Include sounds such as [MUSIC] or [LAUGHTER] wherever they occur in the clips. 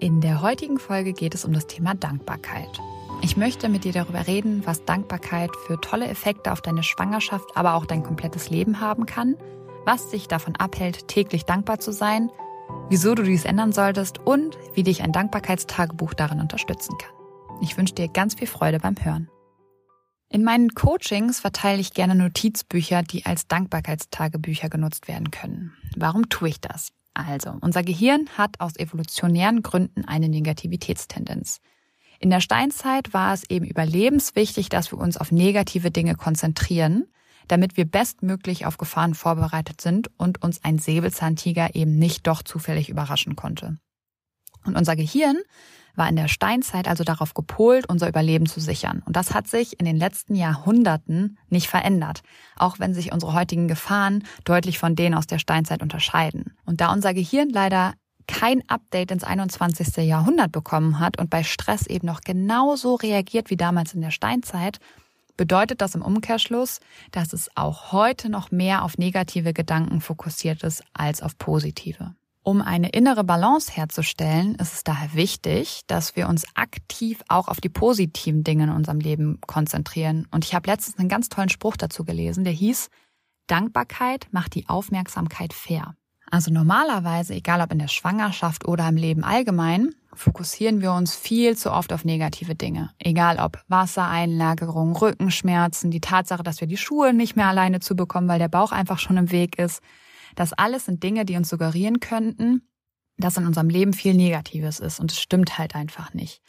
In der heutigen Folge geht es um das Thema Dankbarkeit. Ich möchte mit dir darüber reden, was Dankbarkeit für tolle Effekte auf deine Schwangerschaft, aber auch dein komplettes Leben haben kann, was dich davon abhält, täglich dankbar zu sein, wieso du dies ändern solltest und wie dich ein Dankbarkeitstagebuch darin unterstützen kann. Ich wünsche dir ganz viel Freude beim Hören. In meinen Coachings verteile ich gerne Notizbücher, die als Dankbarkeitstagebücher genutzt werden können. Warum tue ich das? Also, unser Gehirn hat aus evolutionären Gründen eine Negativitätstendenz. In der Steinzeit war es eben überlebenswichtig, dass wir uns auf negative Dinge konzentrieren, damit wir bestmöglich auf Gefahren vorbereitet sind und uns ein Säbelzahntiger eben nicht doch zufällig überraschen konnte. Und unser Gehirn war in der Steinzeit also darauf gepolt, unser Überleben zu sichern. Und das hat sich in den letzten Jahrhunderten nicht verändert, auch wenn sich unsere heutigen Gefahren deutlich von denen aus der Steinzeit unterscheiden. Und da unser Gehirn leider kein Update ins 21. Jahrhundert bekommen hat und bei Stress eben noch genauso reagiert wie damals in der Steinzeit, bedeutet das im Umkehrschluss, dass es auch heute noch mehr auf negative Gedanken fokussiert ist als auf positive. Um eine innere Balance herzustellen, ist es daher wichtig, dass wir uns aktiv auch auf die positiven Dinge in unserem Leben konzentrieren. Und ich habe letztens einen ganz tollen Spruch dazu gelesen, der hieß, Dankbarkeit macht die Aufmerksamkeit fair. Also normalerweise, egal ob in der Schwangerschaft oder im Leben allgemein, fokussieren wir uns viel zu oft auf negative Dinge. Egal ob Wassereinlagerung, Rückenschmerzen, die Tatsache, dass wir die Schuhe nicht mehr alleine zu bekommen, weil der Bauch einfach schon im Weg ist das alles sind Dinge, die uns suggerieren könnten, dass in unserem Leben viel Negatives ist. Und es stimmt halt einfach nicht.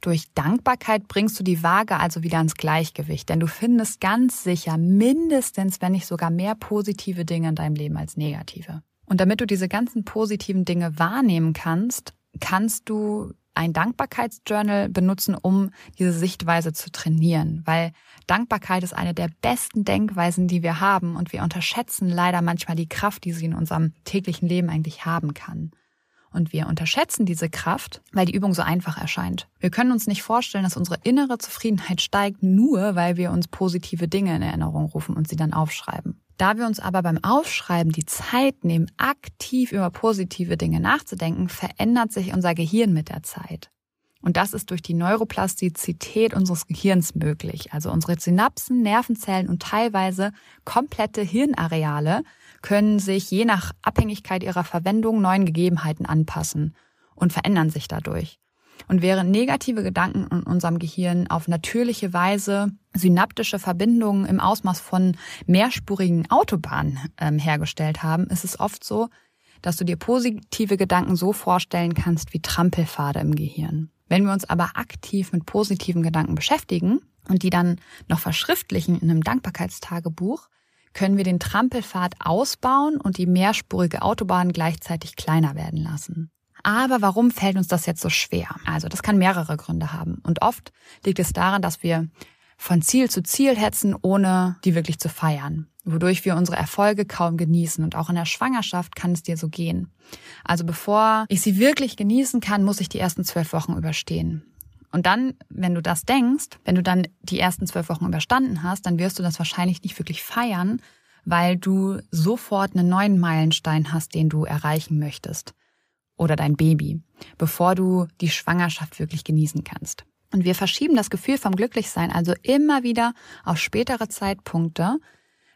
Durch Dankbarkeit bringst du die Waage also wieder ins Gleichgewicht, denn du findest ganz sicher mindestens, wenn nicht sogar mehr positive Dinge in deinem Leben als negative. Und damit du diese ganzen positiven Dinge wahrnehmen kannst, kannst du ein Dankbarkeitsjournal benutzen, um diese Sichtweise zu trainieren, weil Dankbarkeit ist eine der besten Denkweisen, die wir haben und wir unterschätzen leider manchmal die Kraft, die sie in unserem täglichen Leben eigentlich haben kann. Und wir unterschätzen diese Kraft, weil die Übung so einfach erscheint. Wir können uns nicht vorstellen, dass unsere innere Zufriedenheit steigt, nur weil wir uns positive Dinge in Erinnerung rufen und sie dann aufschreiben. Da wir uns aber beim Aufschreiben die Zeit nehmen, aktiv über positive Dinge nachzudenken, verändert sich unser Gehirn mit der Zeit. Und das ist durch die Neuroplastizität unseres Gehirns möglich. Also unsere Synapsen, Nervenzellen und teilweise komplette Hirnareale können sich je nach Abhängigkeit ihrer Verwendung neuen Gegebenheiten anpassen und verändern sich dadurch. Und während negative Gedanken in unserem Gehirn auf natürliche Weise synaptische Verbindungen im Ausmaß von mehrspurigen Autobahnen ähm, hergestellt haben, ist es oft so, dass du dir positive Gedanken so vorstellen kannst wie Trampelpfade im Gehirn. Wenn wir uns aber aktiv mit positiven Gedanken beschäftigen und die dann noch verschriftlichen in einem Dankbarkeitstagebuch, können wir den Trampelpfad ausbauen und die mehrspurige Autobahn gleichzeitig kleiner werden lassen. Aber warum fällt uns das jetzt so schwer? Also das kann mehrere Gründe haben. Und oft liegt es daran, dass wir von Ziel zu Ziel hetzen, ohne die wirklich zu feiern, wodurch wir unsere Erfolge kaum genießen. Und auch in der Schwangerschaft kann es dir so gehen. Also bevor ich sie wirklich genießen kann, muss ich die ersten zwölf Wochen überstehen. Und dann, wenn du das denkst, wenn du dann die ersten zwölf Wochen überstanden hast, dann wirst du das wahrscheinlich nicht wirklich feiern, weil du sofort einen neuen Meilenstein hast, den du erreichen möchtest oder dein Baby, bevor du die Schwangerschaft wirklich genießen kannst. Und wir verschieben das Gefühl vom Glücklichsein also immer wieder auf spätere Zeitpunkte,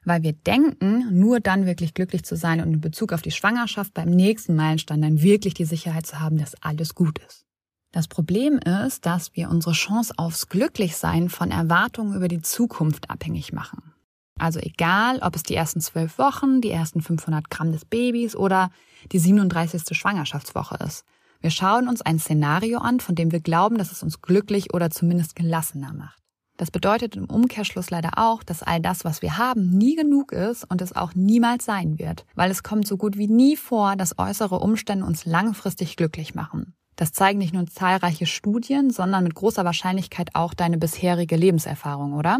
weil wir denken, nur dann wirklich glücklich zu sein und in Bezug auf die Schwangerschaft beim nächsten Meilenstein dann wirklich die Sicherheit zu haben, dass alles gut ist. Das Problem ist, dass wir unsere Chance aufs Glücklichsein von Erwartungen über die Zukunft abhängig machen. Also egal, ob es die ersten zwölf Wochen, die ersten 500 Gramm des Babys oder die 37. Schwangerschaftswoche ist. Wir schauen uns ein Szenario an, von dem wir glauben, dass es uns glücklich oder zumindest gelassener macht. Das bedeutet im Umkehrschluss leider auch, dass all das, was wir haben, nie genug ist und es auch niemals sein wird, weil es kommt so gut wie nie vor, dass äußere Umstände uns langfristig glücklich machen. Das zeigen nicht nur zahlreiche Studien, sondern mit großer Wahrscheinlichkeit auch deine bisherige Lebenserfahrung, oder?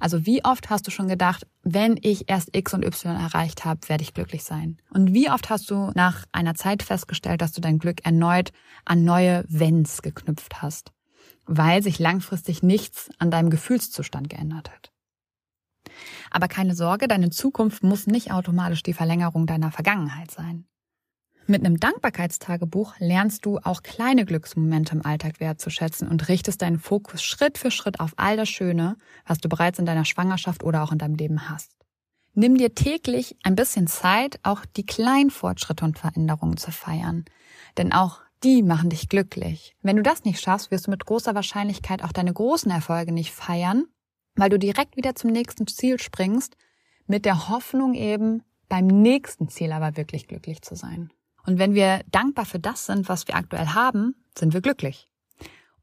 Also wie oft hast du schon gedacht, wenn ich erst X und Y erreicht habe, werde ich glücklich sein? Und wie oft hast du nach einer Zeit festgestellt, dass du dein Glück erneut an neue Wenns geknüpft hast? weil sich langfristig nichts an deinem Gefühlszustand geändert hat. Aber keine Sorge, deine Zukunft muss nicht automatisch die Verlängerung deiner Vergangenheit sein. Mit einem Dankbarkeitstagebuch lernst du auch kleine Glücksmomente im Alltag wertzuschätzen und richtest deinen Fokus Schritt für Schritt auf all das Schöne, was du bereits in deiner Schwangerschaft oder auch in deinem Leben hast. Nimm dir täglich ein bisschen Zeit, auch die kleinen Fortschritte und Veränderungen zu feiern. Denn auch die machen dich glücklich. Wenn du das nicht schaffst, wirst du mit großer Wahrscheinlichkeit auch deine großen Erfolge nicht feiern, weil du direkt wieder zum nächsten Ziel springst, mit der Hoffnung eben, beim nächsten Ziel aber wirklich glücklich zu sein. Und wenn wir dankbar für das sind, was wir aktuell haben, sind wir glücklich.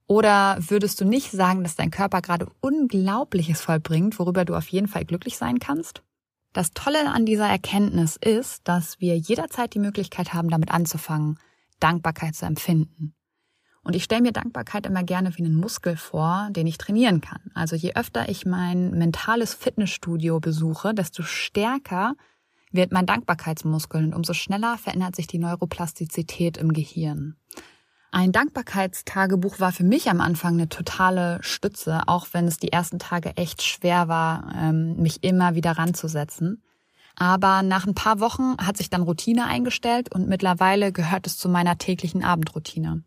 Oder würdest du nicht sagen, dass dein Körper gerade Unglaubliches vollbringt, worüber du auf jeden Fall glücklich sein kannst? Das Tolle an dieser Erkenntnis ist, dass wir jederzeit die Möglichkeit haben, damit anzufangen, Dankbarkeit zu empfinden. Und ich stelle mir Dankbarkeit immer gerne wie einen Muskel vor, den ich trainieren kann. Also je öfter ich mein mentales Fitnessstudio besuche, desto stärker wird mein Dankbarkeitsmuskel und umso schneller verändert sich die Neuroplastizität im Gehirn. Ein Dankbarkeitstagebuch war für mich am Anfang eine totale Stütze, auch wenn es die ersten Tage echt schwer war, ähm, mich immer wieder ranzusetzen. Aber nach ein paar Wochen hat sich dann Routine eingestellt und mittlerweile gehört es zu meiner täglichen Abendroutine.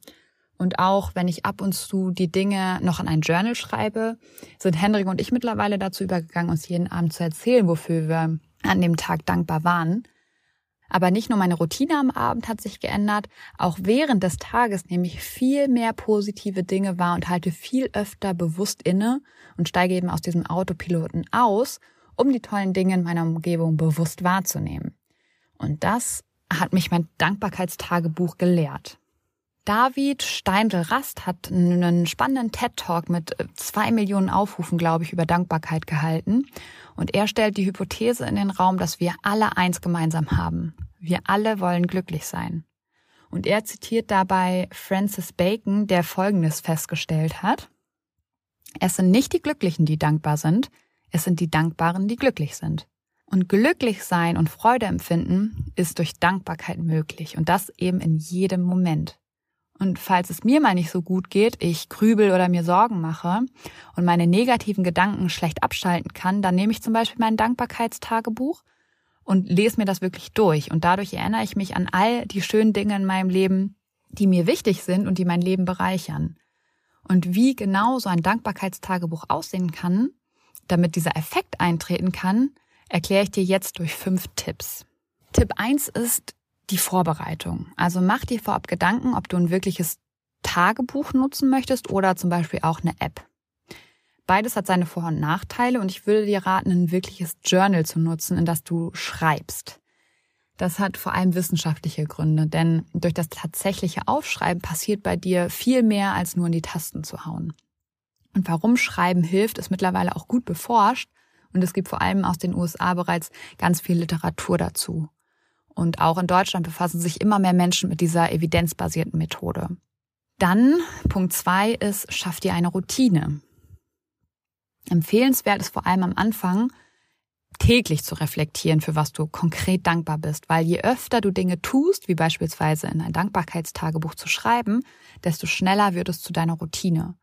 Und auch wenn ich ab und zu die Dinge noch in ein Journal schreibe, sind Hendrik und ich mittlerweile dazu übergegangen, uns jeden Abend zu erzählen, wofür wir an dem Tag dankbar waren. Aber nicht nur meine Routine am Abend hat sich geändert, auch während des Tages nehme ich viel mehr positive Dinge wahr und halte viel öfter bewusst inne und steige eben aus diesem Autopiloten aus um die tollen Dinge in meiner Umgebung bewusst wahrzunehmen. Und das hat mich mein Dankbarkeitstagebuch gelehrt. David Steindl-Rast hat einen spannenden TED-Talk mit zwei Millionen Aufrufen, glaube ich, über Dankbarkeit gehalten. Und er stellt die Hypothese in den Raum, dass wir alle eins gemeinsam haben. Wir alle wollen glücklich sein. Und er zitiert dabei Francis Bacon, der Folgendes festgestellt hat. Es sind nicht die Glücklichen, die dankbar sind, es sind die Dankbaren, die glücklich sind. Und glücklich sein und Freude empfinden ist durch Dankbarkeit möglich und das eben in jedem Moment. Und falls es mir mal nicht so gut geht, ich grübel oder mir Sorgen mache und meine negativen Gedanken schlecht abschalten kann, dann nehme ich zum Beispiel mein Dankbarkeitstagebuch und lese mir das wirklich durch. Und dadurch erinnere ich mich an all die schönen Dinge in meinem Leben, die mir wichtig sind und die mein Leben bereichern. Und wie genau so ein Dankbarkeitstagebuch aussehen kann, damit dieser Effekt eintreten kann, erkläre ich dir jetzt durch fünf Tipps. Tipp eins ist die Vorbereitung. Also mach dir vorab Gedanken, ob du ein wirkliches Tagebuch nutzen möchtest oder zum Beispiel auch eine App. Beides hat seine Vor- und Nachteile und ich würde dir raten, ein wirkliches Journal zu nutzen, in das du schreibst. Das hat vor allem wissenschaftliche Gründe, denn durch das tatsächliche Aufschreiben passiert bei dir viel mehr als nur in die Tasten zu hauen. Und warum Schreiben hilft, ist mittlerweile auch gut beforscht. Und es gibt vor allem aus den USA bereits ganz viel Literatur dazu. Und auch in Deutschland befassen sich immer mehr Menschen mit dieser evidenzbasierten Methode. Dann Punkt zwei ist, schaff dir eine Routine. Empfehlenswert ist vor allem am Anfang, täglich zu reflektieren, für was du konkret dankbar bist. Weil je öfter du Dinge tust, wie beispielsweise in ein Dankbarkeitstagebuch zu schreiben, desto schneller wird es zu deiner Routine.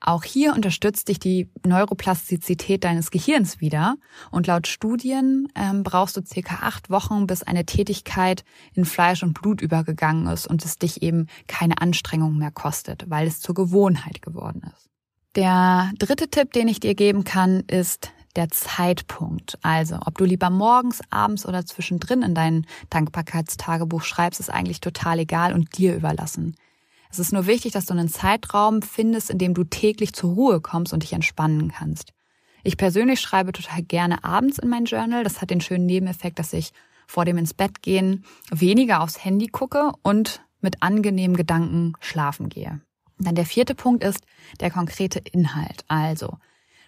Auch hier unterstützt dich die Neuroplastizität deines Gehirns wieder. Und laut Studien ähm, brauchst du circa acht Wochen, bis eine Tätigkeit in Fleisch und Blut übergegangen ist und es dich eben keine Anstrengung mehr kostet, weil es zur Gewohnheit geworden ist. Der dritte Tipp, den ich dir geben kann, ist der Zeitpunkt. Also, ob du lieber morgens, abends oder zwischendrin in dein Dankbarkeitstagebuch schreibst, ist eigentlich total egal und dir überlassen. Es ist nur wichtig, dass du einen Zeitraum findest, in dem du täglich zur Ruhe kommst und dich entspannen kannst. Ich persönlich schreibe total gerne abends in mein Journal. Das hat den schönen Nebeneffekt, dass ich vor dem ins Bett gehen weniger aufs Handy gucke und mit angenehmen Gedanken schlafen gehe. Dann der vierte Punkt ist der konkrete Inhalt. Also,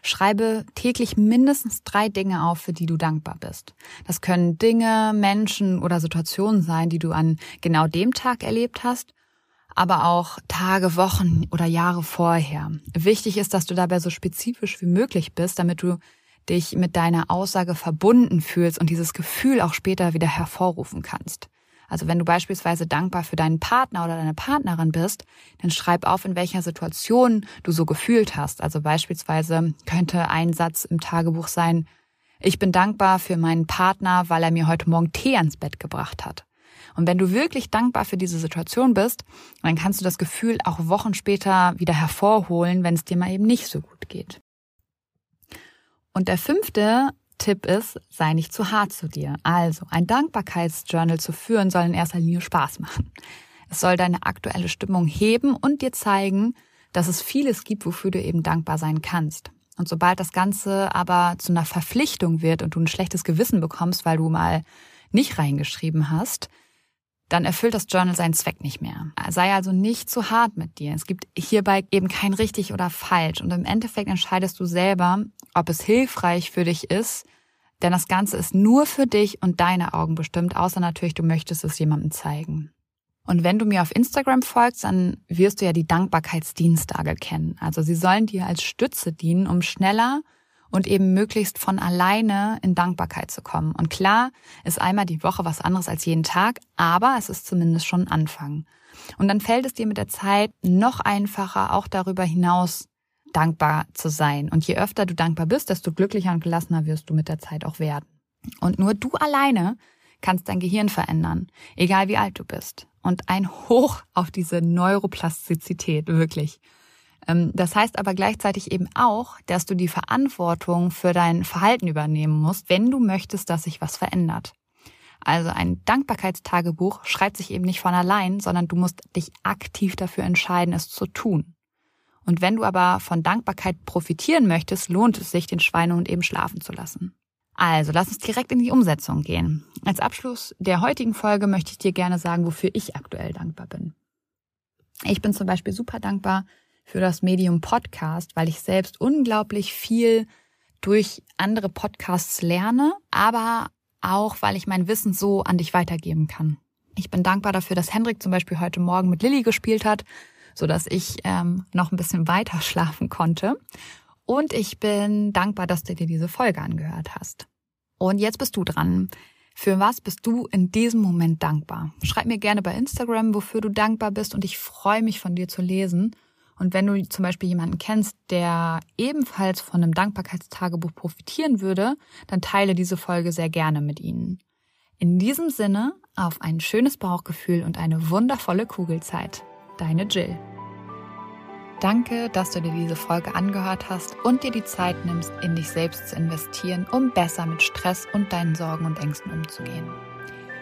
schreibe täglich mindestens drei Dinge auf, für die du dankbar bist. Das können Dinge, Menschen oder Situationen sein, die du an genau dem Tag erlebt hast, aber auch Tage, Wochen oder Jahre vorher. Wichtig ist, dass du dabei so spezifisch wie möglich bist, damit du dich mit deiner Aussage verbunden fühlst und dieses Gefühl auch später wieder hervorrufen kannst. Also wenn du beispielsweise dankbar für deinen Partner oder deine Partnerin bist, dann schreib auf, in welcher Situation du so gefühlt hast. Also beispielsweise könnte ein Satz im Tagebuch sein, ich bin dankbar für meinen Partner, weil er mir heute Morgen Tee ans Bett gebracht hat. Und wenn du wirklich dankbar für diese Situation bist, dann kannst du das Gefühl auch Wochen später wieder hervorholen, wenn es dir mal eben nicht so gut geht. Und der fünfte Tipp ist, sei nicht zu hart zu dir. Also, ein Dankbarkeitsjournal zu führen soll in erster Linie Spaß machen. Es soll deine aktuelle Stimmung heben und dir zeigen, dass es vieles gibt, wofür du eben dankbar sein kannst. Und sobald das Ganze aber zu einer Verpflichtung wird und du ein schlechtes Gewissen bekommst, weil du mal nicht reingeschrieben hast, dann erfüllt das Journal seinen Zweck nicht mehr. Sei also nicht zu hart mit dir. Es gibt hierbei eben kein richtig oder falsch. Und im Endeffekt entscheidest du selber, ob es hilfreich für dich ist, denn das Ganze ist nur für dich und deine Augen bestimmt, außer natürlich, du möchtest es jemandem zeigen. Und wenn du mir auf Instagram folgst, dann wirst du ja die Dankbarkeitsdienstage kennen. Also sie sollen dir als Stütze dienen, um schneller und eben möglichst von alleine in Dankbarkeit zu kommen. Und klar ist einmal die Woche was anderes als jeden Tag, aber es ist zumindest schon ein Anfang. Und dann fällt es dir mit der Zeit noch einfacher, auch darüber hinaus dankbar zu sein. Und je öfter du dankbar bist, desto glücklicher und gelassener wirst du mit der Zeit auch werden. Und nur du alleine kannst dein Gehirn verändern, egal wie alt du bist. Und ein Hoch auf diese Neuroplastizität, wirklich. Ähm, das heißt aber gleichzeitig eben auch, dass du die Verantwortung für dein Verhalten übernehmen musst, wenn du möchtest, dass sich was verändert. Also ein Dankbarkeitstagebuch schreibt sich eben nicht von allein, sondern du musst dich aktiv dafür entscheiden, es zu tun. Und wenn du aber von Dankbarkeit profitieren möchtest, lohnt es sich, den Schweinehund eben schlafen zu lassen. Also, lass uns direkt in die Umsetzung gehen. Als Abschluss der heutigen Folge möchte ich dir gerne sagen, wofür ich aktuell dankbar bin. Ich bin zum Beispiel super dankbar für das Medium Podcast, weil ich selbst unglaublich viel durch andere Podcasts lerne, aber auch, weil ich mein Wissen so an dich weitergeben kann. Ich bin dankbar dafür, dass Hendrik zum Beispiel heute Morgen mit Lilly gespielt hat, so dass ich ähm, noch ein bisschen [LAUGHS] weiter schlafen konnte. Und ich bin dankbar, dass du dir diese Folge angehört hast. Und jetzt bist du dran. Für was bist du in diesem Moment dankbar? Schreib mir gerne bei Instagram, wofür du dankbar bist und ich freue mich von dir zu lesen. Und wenn du zum Beispiel jemanden kennst, der ebenfalls von einem Dankbarkeitstagebuch profitieren würde, dann teile diese Folge sehr gerne mit ihnen. In diesem Sinne auf ein schönes Bauchgefühl und eine wundervolle Kugelzeit. Deine Jill. Danke, dass du dir diese Folge angehört hast und dir die Zeit nimmst, in dich selbst zu investieren, um besser mit Stress und deinen Sorgen und Ängsten umzugehen.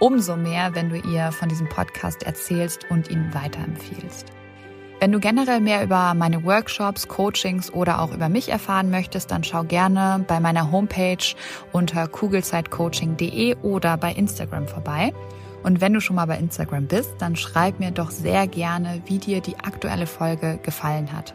umso mehr, wenn du ihr von diesem Podcast erzählst und ihn weiterempfiehlst. Wenn du generell mehr über meine Workshops, Coachings oder auch über mich erfahren möchtest, dann schau gerne bei meiner Homepage unter kugelzeitcoaching.de oder bei Instagram vorbei. Und wenn du schon mal bei Instagram bist, dann schreib mir doch sehr gerne, wie dir die aktuelle Folge gefallen hat.